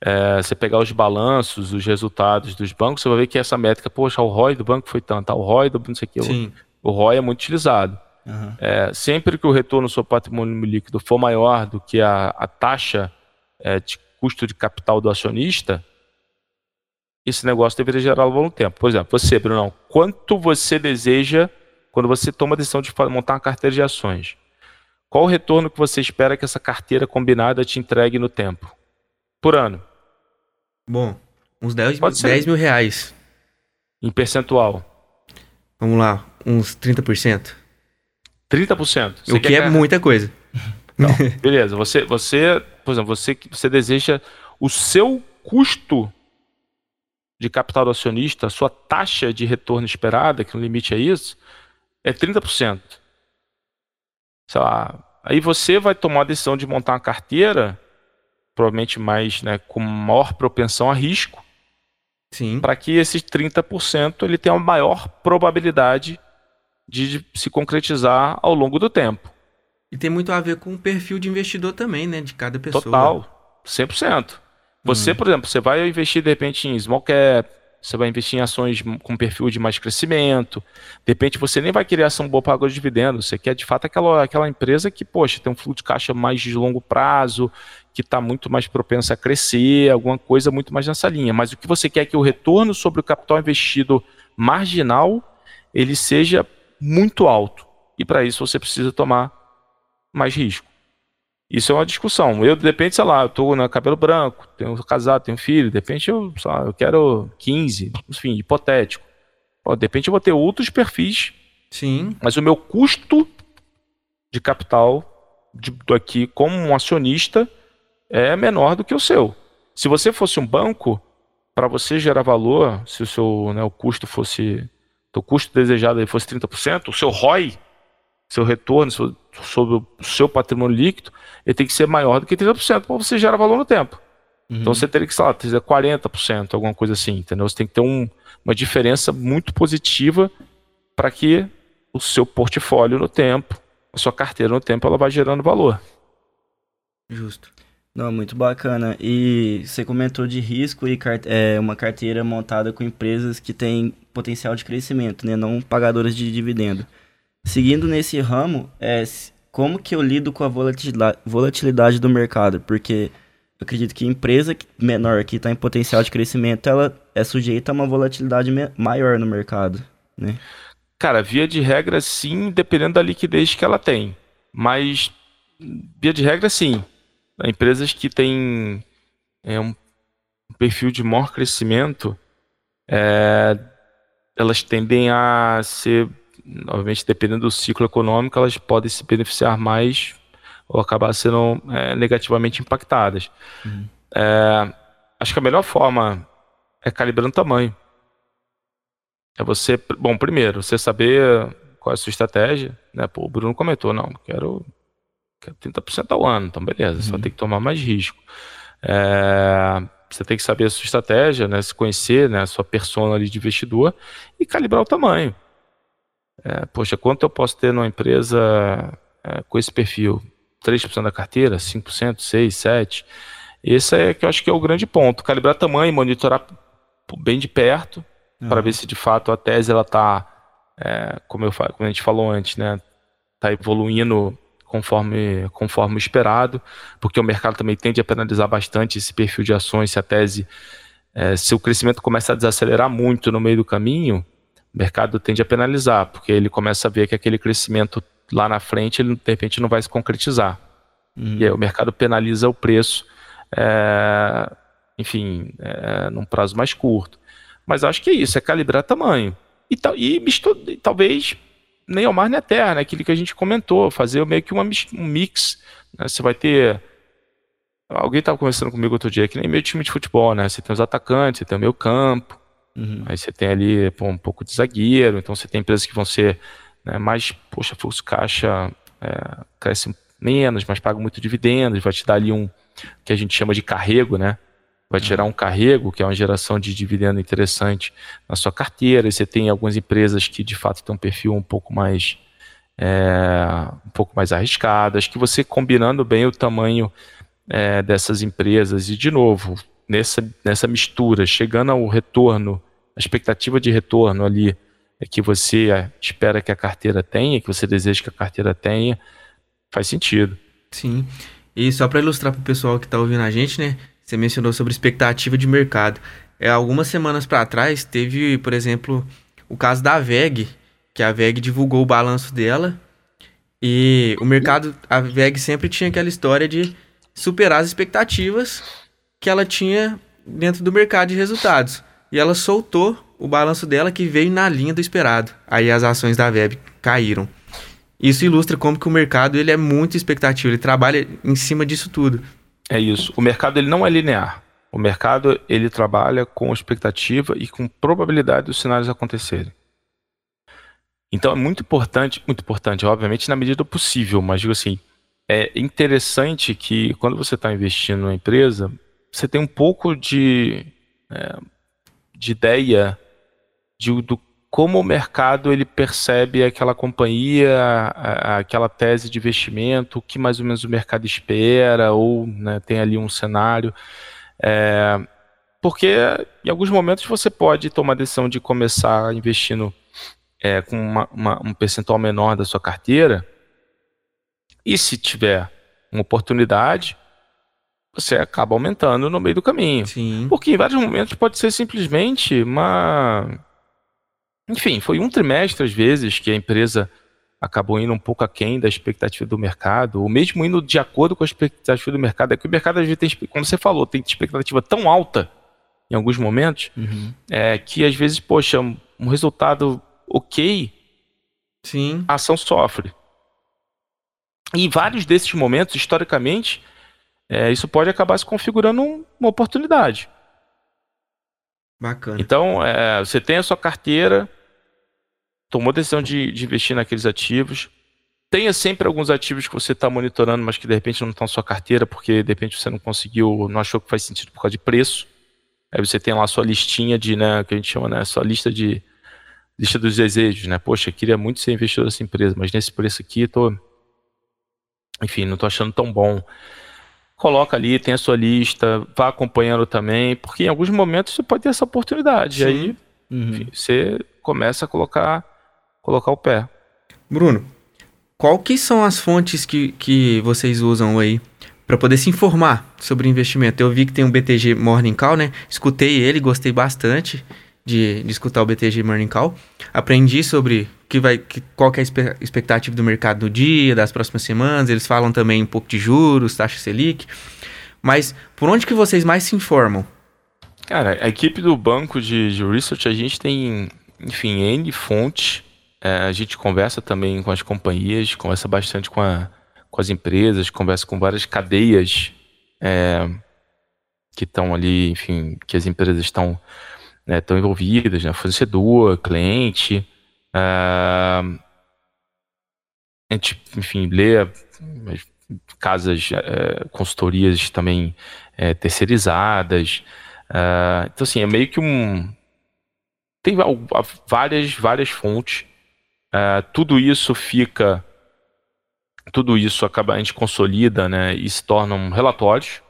É, você pegar os balanços, os resultados dos bancos, você vai ver que essa métrica, poxa, o ROI do banco foi tanto, o ROI do não sei o que, o, ROI é muito utilizado. Aham. É, sempre que o retorno sobre patrimônio líquido for maior do que a, a taxa é, de custo de capital do acionista, esse negócio deveria gerar ao longo do tempo. Por exemplo, você, Brunão, quanto você deseja quando você toma a decisão de montar uma carteira de ações? Qual o retorno que você espera que essa carteira combinada te entregue no tempo? Por ano, Bom, uns 10, mil- Pode ser. 10 mil reais. em percentual. Vamos lá, uns 30%. 30%. Você o que é ganhar- muita coisa. Não, beleza. Você, você, por exemplo, você, que- você deseja o seu custo de capital do acionista, a sua taxa de retorno esperada, que no limite é isso, é 30%. Sei lá. Aí você vai tomar a decisão de montar uma carteira, provavelmente mais, né, com maior propensão a risco, Sim. para que esses 30% ele tenha uma maior probabilidade de se concretizar ao longo do tempo. E tem muito a ver com o perfil de investidor também, né? De cada pessoa. Total, 100%. Você, por exemplo, você vai investir de repente em small cap, você vai investir em ações com perfil de mais crescimento. De repente você nem vai querer ação boa pagador de dividendos, você quer de fato aquela, aquela empresa que, poxa, tem um fluxo de caixa mais de longo prazo, que está muito mais propensa a crescer, alguma coisa muito mais nessa linha. Mas o que você quer é que o retorno sobre o capital investido marginal ele seja muito alto. E para isso você precisa tomar mais risco. Isso é uma discussão. Eu, de repente, sei lá, eu tô no cabelo branco, tenho casado, tenho filho, de repente eu, sei lá, eu quero 15, enfim, hipotético. Ó, de repente eu vou ter outros perfis, Sim. mas o meu custo de capital de, do aqui como um acionista é menor do que o seu. Se você fosse um banco, para você gerar valor, se o seu né, o custo fosse, o custo desejado aí fosse 30%, o seu ROI, seu retorno so- sobre o seu patrimônio líquido, ele tem que ser maior do que 30% para você gerar valor no tempo. Então você teria que, sei lá, ter 40%, alguma coisa assim, entendeu? Você tem que ter um- uma diferença muito positiva para que o seu portfólio no tempo, a sua carteira no tempo, ela vai gerando valor. Justo. Não, muito bacana. E você comentou de risco e é, uma carteira montada com empresas que têm potencial de crescimento, né? Não pagadoras de dividendo. Seguindo nesse ramo, é, como que eu lido com a volatilidade, do mercado? Porque eu acredito que empresa menor que está em potencial de crescimento, ela é sujeita a uma volatilidade maior no mercado, né? Cara, via de regra, sim, dependendo da liquidez que ela tem. Mas, via de regra, sim. Empresas que têm é, um perfil de maior crescimento, é, elas tendem a ser, obviamente, dependendo do ciclo econômico, elas podem se beneficiar mais ou acabar sendo é, negativamente impactadas. É, acho que a melhor forma é calibrando o tamanho. É você, bom, primeiro, você saber qual é a sua estratégia, né? Pô, o Bruno comentou, não, quero, quero 30% ao ano, então beleza, você vai ter que tomar mais risco. É, você tem que saber a sua estratégia, né? Se conhecer, né? A sua persona ali de investidor e calibrar o tamanho. É, poxa, quanto eu posso ter numa empresa é, com esse perfil? 3% da carteira, 5%, 6%, 7%? Esse é que eu acho que é o grande ponto. Calibrar tamanho, monitorar bem de perto, para ver se de fato a tese ela está, como, eu, fa- como a gente falou antes, né, tá evoluindo conforme, conforme o esperado, porque o mercado também tende a penalizar bastante esse perfil de ações se a tese, eh, se o crescimento começa a desacelerar muito no meio do caminho, o mercado tende a penalizar, porque ele começa a ver que aquele crescimento lá na frente, ele de repente não vai se concretizar. E aí o mercado penaliza o preço, eh, enfim, eh, num prazo mais curto. Mas acho que é isso, é calibrar tamanho. E, tal- e e talvez nem ao mar nem à terra, né? aquilo que a gente comentou, fazer meio que uma um mix. né? Você vai ter. Alguém estava conversando comigo outro dia, que nem meio time de futebol, né? Você tem os atacantes, você tem o meio campo, Uhum. aí você tem ali pô, um pouco de zagueiro, então você tem empresas que vão ser né, mais, poxa, fluxo caixa é, cresce menos, mas paga muito dividendos, vai te dar ali um que a gente chama de carrego, né? Vai gerar um carrego, que é uma geração de dividendo interessante na sua carteira. E você tem algumas empresas que de fato têm um perfil um pouco mais é, um pouco mais arriscado. Acho que você combinando bem o tamanho é, dessas empresas e de novo, nessa, nessa mistura, chegando ao retorno, a expectativa de retorno ali é que você espera que a carteira tenha, que você deseja que a carteira tenha, faz sentido. Sim. E só para ilustrar para o pessoal que está ouvindo a gente, né? Você mencionou sobre expectativa de mercado. É, algumas semanas para trás teve, por exemplo, o caso da VEG, que a VEG divulgou o balanço dela e o mercado, a VEG sempre tinha aquela história de superar as expectativas que ela tinha dentro do mercado de resultados. E ela soltou o balanço dela que veio na linha do esperado. Aí as ações da VEB caíram. Isso ilustra como que o mercado ele é muito expectativo, ele trabalha em cima disso tudo. É isso. O mercado ele não é linear. O mercado ele trabalha com expectativa e com probabilidade dos sinais acontecerem. Então é muito importante, muito importante, obviamente na medida do possível, mas digo assim, é interessante que quando você está investindo numa empresa, você tem um pouco de, é, de ideia de, do como o mercado ele percebe aquela companhia, a, aquela tese de investimento, o que mais ou menos o mercado espera, ou né, tem ali um cenário. É, porque em alguns momentos você pode tomar a decisão de começar investindo é, com uma, uma, um percentual menor da sua carteira, e se tiver uma oportunidade, você acaba aumentando no meio do caminho. Sim. Porque em vários momentos pode ser simplesmente uma enfim, foi um trimestre, às vezes, que a empresa acabou indo um pouco aquém da expectativa do mercado, ou mesmo indo de acordo com a expectativa do mercado. É que o mercado, às vezes, tem, como você falou, tem expectativa tão alta em alguns momentos, uhum. é, que às vezes, poxa, um resultado ok, Sim. a ação sofre. E em vários desses momentos, historicamente, é, isso pode acabar se configurando um, uma oportunidade. Bacana. Então, é, você tem a sua carteira, tomou a decisão de, de investir naqueles ativos. Tenha sempre alguns ativos que você está monitorando, mas que de repente não estão na sua carteira, porque de repente você não conseguiu, não achou que faz sentido por causa de preço. Aí você tem lá a sua listinha de, né, que a gente chama, né, sua lista de lista dos desejos, né? Poxa, queria muito ser investidor dessa empresa, mas nesse preço aqui tô enfim, não tô achando tão bom. Coloca ali, tem a sua lista, vá acompanhando também, porque em alguns momentos você pode ter essa oportunidade. Sim. Aí, uhum. enfim, você começa a colocar colocar o pé. Bruno, qual que são as fontes que, que vocês usam aí para poder se informar sobre investimento? Eu vi que tem um BTG Morning Call, né? Escutei ele, gostei bastante de, de escutar o BTG Morning Call. Aprendi sobre que vai, que, qual que é a expectativa do mercado do dia, das próximas semanas. Eles falam também um pouco de juros, taxa Selic. Mas por onde que vocês mais se informam? Cara, a equipe do banco de, de research, a gente tem, enfim, N fontes é, a gente conversa também com as companhias, conversa bastante com, a, com as empresas, conversa com várias cadeias é, que estão ali, enfim, que as empresas estão né, envolvidas, né, fornecedor, cliente. É, a gente, enfim, lê casas, é, consultorias também é, terceirizadas. É, então, assim, é meio que um. Tem várias, várias fontes Uh, tudo isso fica, tudo isso acaba, a gente consolida, né, e se tornam relatórios,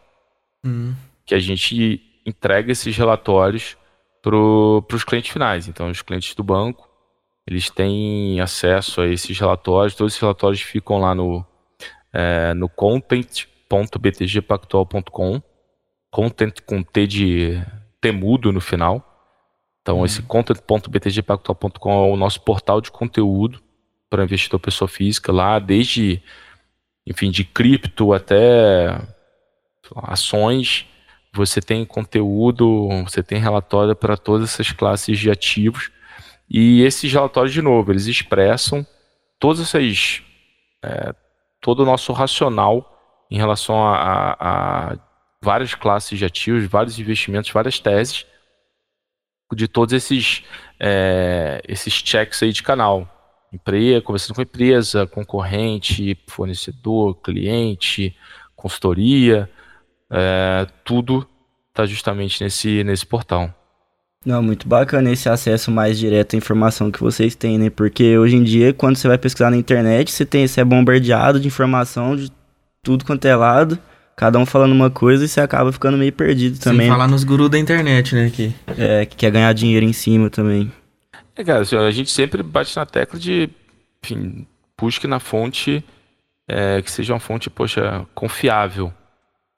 uhum. que a gente entrega esses relatórios para os clientes finais. Então, os clientes do banco, eles têm acesso a esses relatórios, todos esses relatórios ficam lá no, é, no content.btgpactual.com, content com T de temudo no final, então, uhum. esse content.btgpactual.com é o nosso portal de conteúdo para investidor pessoa física, lá desde, enfim, de cripto até ações, você tem conteúdo, você tem relatório para todas essas classes de ativos. E esses relatórios, de novo, eles expressam todas essas. É, todo o nosso racional em relação a, a, a várias classes de ativos, vários investimentos, várias teses de todos esses, é, esses checks aí de canal. Empresa, conversando com empresa, concorrente, fornecedor, cliente, consultoria, é, tudo está justamente nesse, nesse portal. Não, muito bacana esse acesso mais direto à informação que vocês têm, né? Porque hoje em dia, quando você vai pesquisar na internet, você, tem, você é bombardeado de informação de tudo quanto é lado cada um falando uma coisa e você acaba ficando meio perdido também. Sem falar nos gurus da internet, né? Que... É, que quer ganhar dinheiro em cima também. É, cara, assim, a gente sempre bate na tecla de, enfim, busque na fonte é, que seja uma fonte, poxa, confiável.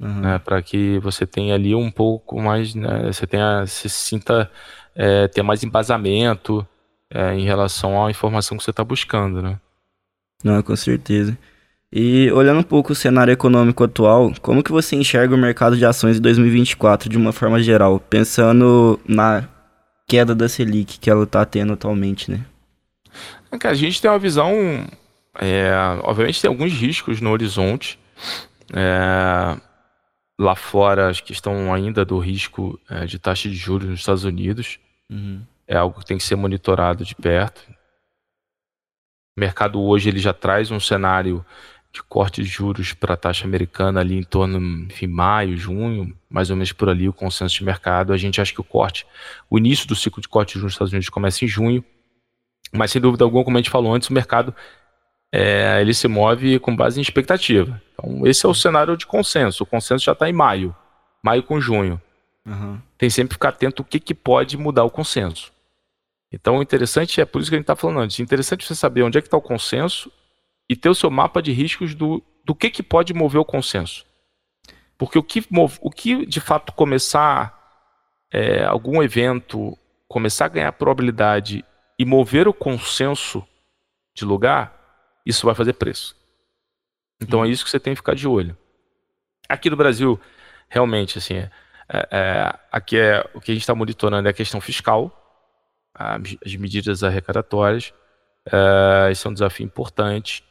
Uhum. Né, para que você tenha ali um pouco mais, né, você tenha, se sinta é, ter mais embasamento é, em relação à informação que você está buscando, né? Não, com certeza. E olhando um pouco o cenário econômico atual, como que você enxerga o mercado de ações em 2024 de uma forma geral, pensando na queda da Selic que ela está tendo atualmente, né? É a gente tem uma visão, é, obviamente tem alguns riscos no horizonte. É, lá fora, acho que estão ainda do risco é, de taxa de juros nos Estados Unidos. Uhum. É algo que tem que ser monitorado de perto. O mercado hoje ele já traz um cenário de corte de juros para a taxa americana ali em torno, enfim, maio, junho, mais ou menos por ali o consenso de mercado. A gente acha que o corte, o início do ciclo de corte de juros nos Estados Unidos começa em junho, mas sem dúvida alguma, como a gente falou antes, o mercado é, ele se move com base em expectativa. Então esse é o cenário de consenso. O consenso já está em maio, maio com junho. Uhum. Tem sempre que ficar atento o que, que pode mudar o consenso. Então o interessante é por isso que a gente está falando antes. É interessante você saber onde é que está o consenso e ter o seu mapa de riscos do, do que, que pode mover o consenso. Porque o que, o que de fato começar é, algum evento, começar a ganhar probabilidade e mover o consenso de lugar, isso vai fazer preço. Então é isso que você tem que ficar de olho. Aqui no Brasil, realmente, assim, é, é, aqui é o que a gente está monitorando é a questão fiscal, as medidas arrecadatórias. É, esse é um desafio importante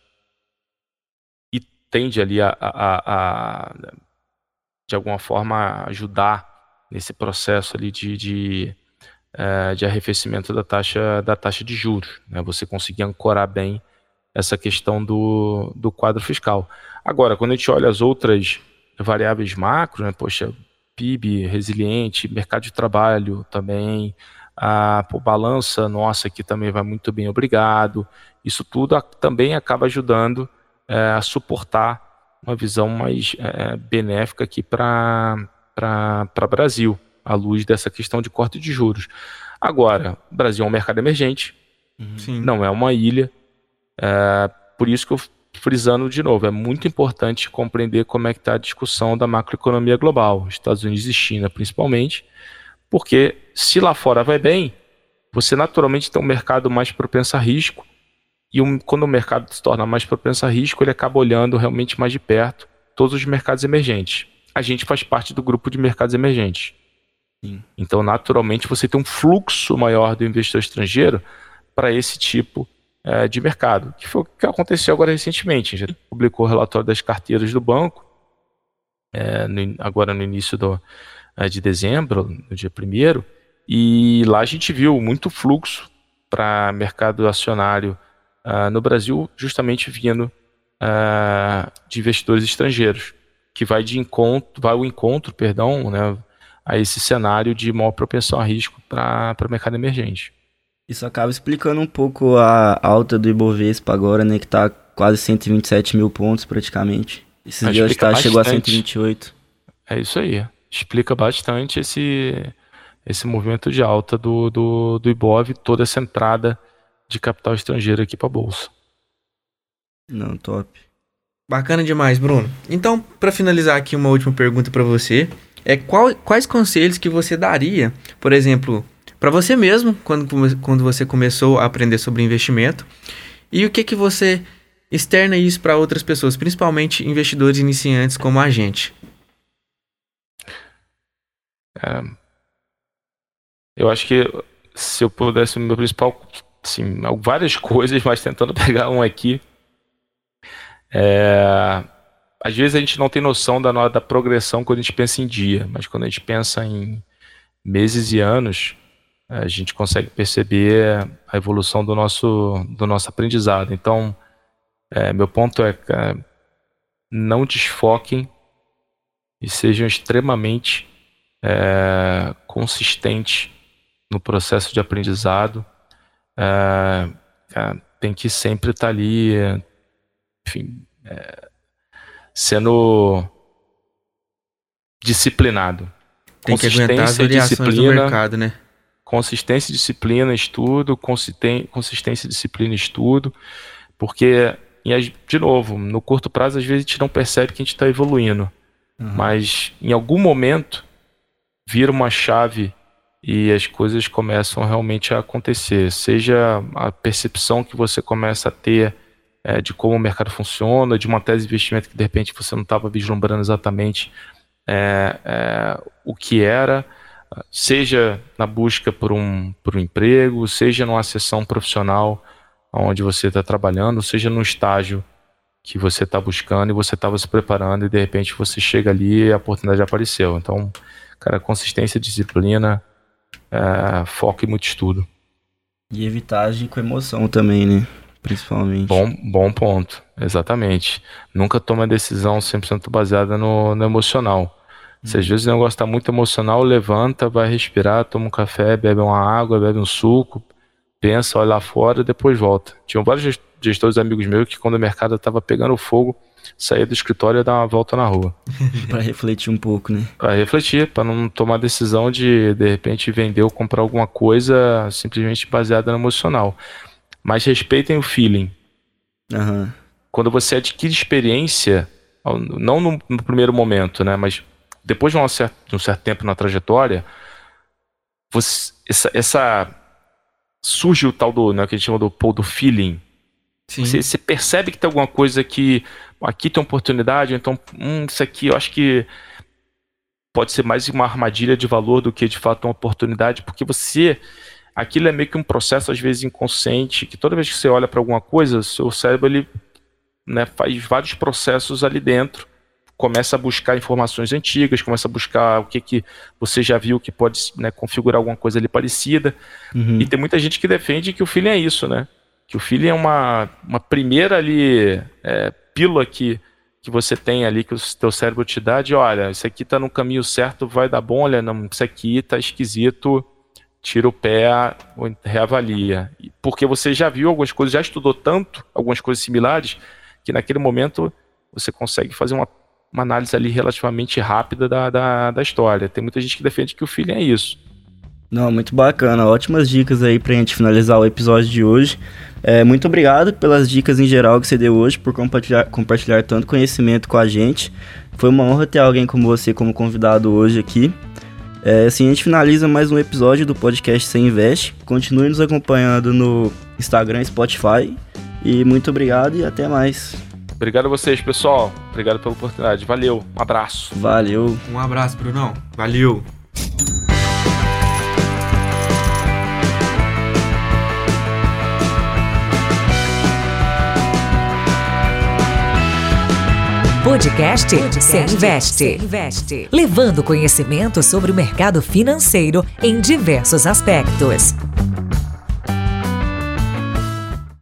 tende ali a, a, a, de alguma forma ajudar nesse processo ali de, de, é, de arrefecimento da taxa, da taxa de juros, né? você conseguir ancorar bem essa questão do, do quadro fiscal. Agora, quando a gente olha as outras variáveis macro, né, poxa, PIB resiliente, mercado de trabalho também, a pô, balança nossa aqui também vai muito bem, obrigado. Isso tudo a, também acaba ajudando é, a suportar uma visão mais é, benéfica aqui para o Brasil, à luz dessa questão de corte de juros. Agora, o Brasil é um mercado emergente, uhum. não é uma ilha, é, por isso que eu frisando de novo, é muito importante compreender como é que está a discussão da macroeconomia global, Estados Unidos e China principalmente, porque se lá fora vai bem, você naturalmente tem um mercado mais propenso a risco, e um, quando o mercado se torna mais propenso a risco, ele acaba olhando realmente mais de perto todos os mercados emergentes. A gente faz parte do grupo de mercados emergentes. Sim. Então, naturalmente, você tem um fluxo maior do investidor estrangeiro para esse tipo é, de mercado, que foi o que aconteceu agora recentemente. Gente publicou o relatório das carteiras do banco, é, no, agora no início do, é, de dezembro, no dia 1 e lá a gente viu muito fluxo para mercado acionário uh, no Brasil, justamente vindo uh, de investidores estrangeiros, que vai de encontro, vai ao encontro, perdão, né, a esse cenário de maior propensão a risco para o mercado emergente. Isso acaba explicando um pouco a alta do Ibovespa agora, né, que está quase 127 mil pontos praticamente. Esses dias tá, chegou a 128. É isso aí. Explica bastante esse, esse movimento de alta do, do, do Ibov, toda essa entrada de capital estrangeiro aqui para bolsa. Não, top. Bacana demais, Bruno. Então, para finalizar aqui uma última pergunta para você, é qual, quais conselhos que você daria, por exemplo, para você mesmo quando, quando você começou a aprender sobre investimento e o que que você externa isso para outras pessoas, principalmente investidores iniciantes como a gente? É, eu acho que se eu pudesse, o meu principal assim, várias coisas, mas tentando pegar um aqui. É, às vezes a gente não tem noção da, da progressão quando a gente pensa em dia, mas quando a gente pensa em meses e anos, a gente consegue perceber a evolução do nosso, do nosso aprendizado. Então, é, meu ponto é, é não desfoquem e sejam extremamente é, consistentes no processo de aprendizado é, é, tem que sempre estar tá ali, enfim, é, sendo disciplinado. Tem que aguentar as variações do mercado, né? Consistência, disciplina, estudo, consistência, disciplina, estudo, porque, de novo, no curto prazo, às vezes a gente não percebe que a gente está evoluindo, uhum. mas em algum momento vira uma chave e as coisas começam realmente a acontecer, seja a percepção que você começa a ter é, de como o mercado funciona, de uma tese de investimento que de repente você não estava vislumbrando exatamente é, é, o que era, seja na busca por um, por um emprego, seja numa sessão profissional onde você está trabalhando, seja no estágio que você está buscando e você estava se preparando e de repente você chega ali e a oportunidade apareceu. Então, cara, consistência, disciplina, é, foco e muito estudo. E evitar agir com emoção também, né? Principalmente. Bom, bom ponto, exatamente. Nunca toma decisão 100% baseada no, no emocional. Se às vezes o negócio está muito emocional, levanta, vai respirar, toma um café, bebe uma água, bebe um suco, pensa, olha lá fora, depois volta. Tinham vários gestores amigos meus que quando o mercado estava pegando fogo, saía do escritório e dar uma volta na rua. para refletir um pouco, né? Para refletir, para não tomar decisão de de repente vender ou comprar alguma coisa simplesmente baseada no emocional. Mas respeitem o feeling. Uhum. Quando você adquire experiência, não no, no primeiro momento, né? Mas depois de um certo, de um certo tempo na trajetória, você, essa, essa, surge o tal do, né, que a gente chama do pole do feeling. Você, você, percebe que tem alguma coisa que aqui tem oportunidade, então hum, isso aqui eu acho que pode ser mais uma armadilha de valor do que de fato uma oportunidade, porque você aquilo é meio que um processo às vezes inconsciente, que toda vez que você olha para alguma coisa, seu cérebro ele né, faz vários processos ali dentro começa a buscar informações antigas, começa a buscar o que, que você já viu que pode né, configurar alguma coisa ali parecida. Uhum. E tem muita gente que defende que o feeling é isso, né? Que o feeling é uma, uma primeira ali é, pílula que, que você tem ali, que o teu cérebro te dá de, olha, isso aqui tá no caminho certo, vai dar bom, olha, não, isso aqui tá esquisito, tira o pé, reavalia. Porque você já viu algumas coisas, já estudou tanto, algumas coisas similares, que naquele momento você consegue fazer uma uma análise ali relativamente rápida da, da, da história. Tem muita gente que defende que o feeling é isso. Não, muito bacana. Ótimas dicas aí pra gente finalizar o episódio de hoje. É, muito obrigado pelas dicas em geral que você deu hoje, por compartilhar, compartilhar tanto conhecimento com a gente. Foi uma honra ter alguém como você como convidado hoje aqui. É, assim a gente finaliza mais um episódio do podcast Sem Investe. Continue nos acompanhando no Instagram, Spotify. E muito obrigado e até mais. Obrigado a vocês, pessoal. Obrigado pela oportunidade. Valeu. Um abraço. Valeu. Um abraço, Brunão. Valeu. Podcast, Podcast Investe. Investe. Levando conhecimento sobre o mercado financeiro em diversos aspectos.